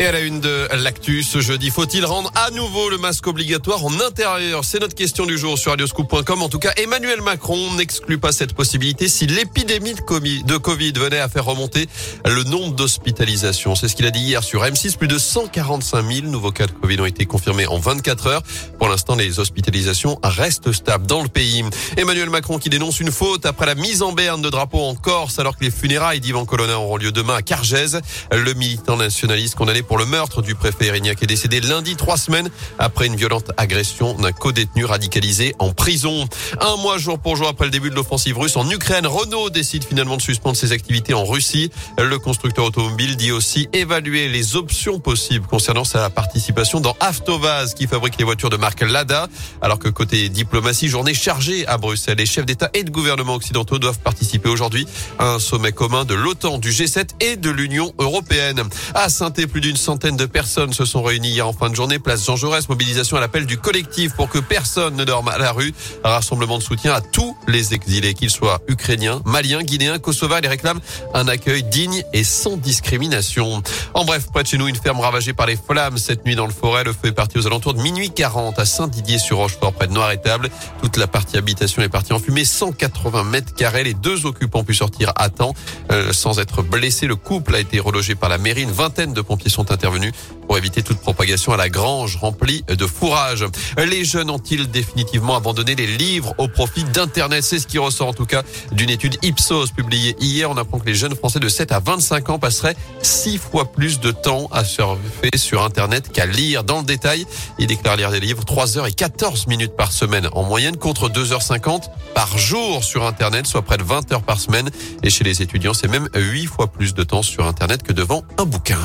Et à la une de l'actu ce jeudi, faut-il rendre à nouveau le masque obligatoire en intérieur? C'est notre question du jour sur radioscoop.com. En tout cas, Emmanuel Macron n'exclut pas cette possibilité si l'épidémie de Covid venait à faire remonter le nombre d'hospitalisations. C'est ce qu'il a dit hier sur M6. Plus de 145 000 nouveaux cas de Covid ont été confirmés en 24 heures. Pour l'instant, les hospitalisations restent stables dans le pays. Emmanuel Macron qui dénonce une faute après la mise en berne de drapeaux en Corse alors que les funérailles d'Ivan Colonna auront lieu demain à Cargèse. Le militant nationaliste condamné pour le meurtre du préfet Erignac est décédé lundi, trois semaines après une violente agression d'un co-détenu radicalisé en prison. Un mois jour pour jour après le début de l'offensive russe en Ukraine, Renault décide finalement de suspendre ses activités en Russie. Le constructeur automobile dit aussi évaluer les options possibles concernant sa participation dans Avtovaz qui fabrique les voitures de marque Lada. Alors que côté diplomatie, journée chargée à Bruxelles, les chefs d'État et de gouvernement occidentaux doivent participer aujourd'hui à un sommet commun de l'OTAN, du G7 et de l'Union européenne. À plus d'une centaine de personnes se sont réunies hier en fin de journée. Place Jean Jaurès, mobilisation à l'appel du collectif pour que personne ne dorme à la rue. Rassemblement de soutien à tous les exilés, qu'ils soient ukrainiens, maliens, guinéens, kosovars. Ils réclament un accueil digne et sans discrimination. En bref, près de chez nous, une ferme ravagée par les flammes cette nuit dans le forêt. Le feu est parti aux alentours de minuit 40 à Saint-Didier-sur-Rochefort, près de Noir-Étable. Toute la partie habitation est partie en fumée. 180 mètres carrés. Les deux occupants ont pu sortir à temps euh, sans être blessés. Le couple a été relogé par la mairie. Une vingtaine de pompiers sont intervenus pour éviter toute propagation à la grange remplie de fourrage. Les jeunes ont-ils définitivement abandonné les livres au profit d'Internet? C'est ce qui ressort en tout cas d'une étude Ipsos publiée hier. On apprend que les jeunes Français de 7 à 25 ans passeraient six fois plus de temps à surfer sur Internet qu'à lire. Dans le détail, ils déclarent lire des livres 3 heures et 14 minutes par semaine en moyenne contre 2h50 par jour sur Internet, soit près de 20 heures par semaine. Et chez les étudiants, c'est même 8 fois plus de temps sur Internet que devant un bouquin.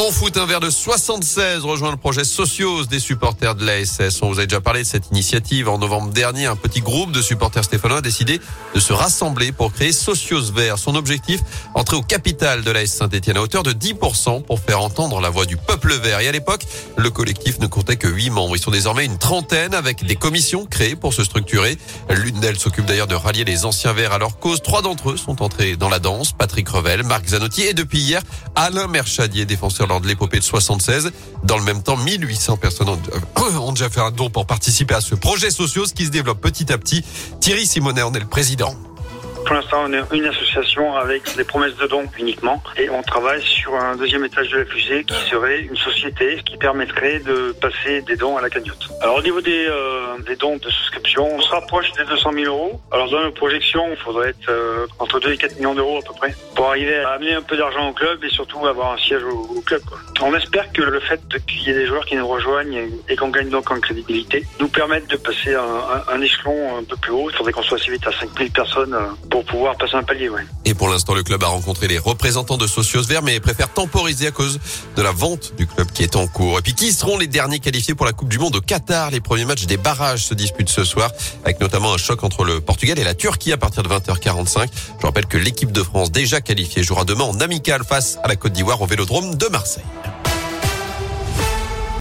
En foot, un verre de 76 rejoint le projet Socios des supporters de l'ASS. On vous a déjà parlé de cette initiative. En novembre dernier, un petit groupe de supporters stéphanois a décidé de se rassembler pour créer Socios Vert. Son objectif, entrer au capital de l'AS Saint-Etienne à hauteur de 10% pour faire entendre la voix du peuple vert. Et à l'époque, le collectif ne comptait que 8 membres. Ils sont désormais une trentaine avec des commissions créées pour se structurer. L'une d'elles s'occupe d'ailleurs de rallier les anciens verts à leur cause. Trois d'entre eux sont entrés dans la danse. Patrick Revel, Marc Zanotti et depuis hier, Alain Merchadier, défenseur lors de l'épopée de 76. Dans le même temps, 1800 personnes euh, ont, déjà fait un don pour participer à ce projet sociaux qui se développe petit à petit. Thierry Simonet en est le président. Pour l'instant, on est une association avec des promesses de dons uniquement. Et on travaille sur un deuxième étage de la fusée qui serait une société qui permettrait de passer des dons à la cagnotte. Alors au niveau des, euh, des dons de souscription, on se rapproche des 200 000 euros. Alors dans nos projections, il faudrait être euh, entre 2 et 4 millions d'euros à peu près pour arriver à amener un peu d'argent au club et surtout avoir un siège au, club. On espère que le fait qu'il y ait des joueurs qui nous rejoignent et qu'on gagne donc en crédibilité nous permette de passer un, un, échelon un peu plus haut. Il faudrait qu'on soit assez vite à 5000 personnes euh, pour pouvoir passer un palier. Ouais. Et pour l'instant, le club a rencontré les représentants de Socios Verts, mais préfère temporiser à cause de la vente du club qui est en cours. Et puis, qui seront les derniers qualifiés pour la Coupe du Monde au Qatar? Les premiers matchs des barrages se disputent ce soir, avec notamment un choc entre le Portugal et la Turquie à partir de 20h45. Je rappelle que l'équipe de France déjà qualifiée jouera demain en amical face à la Côte d'Ivoire au Vélodrome de Marseille.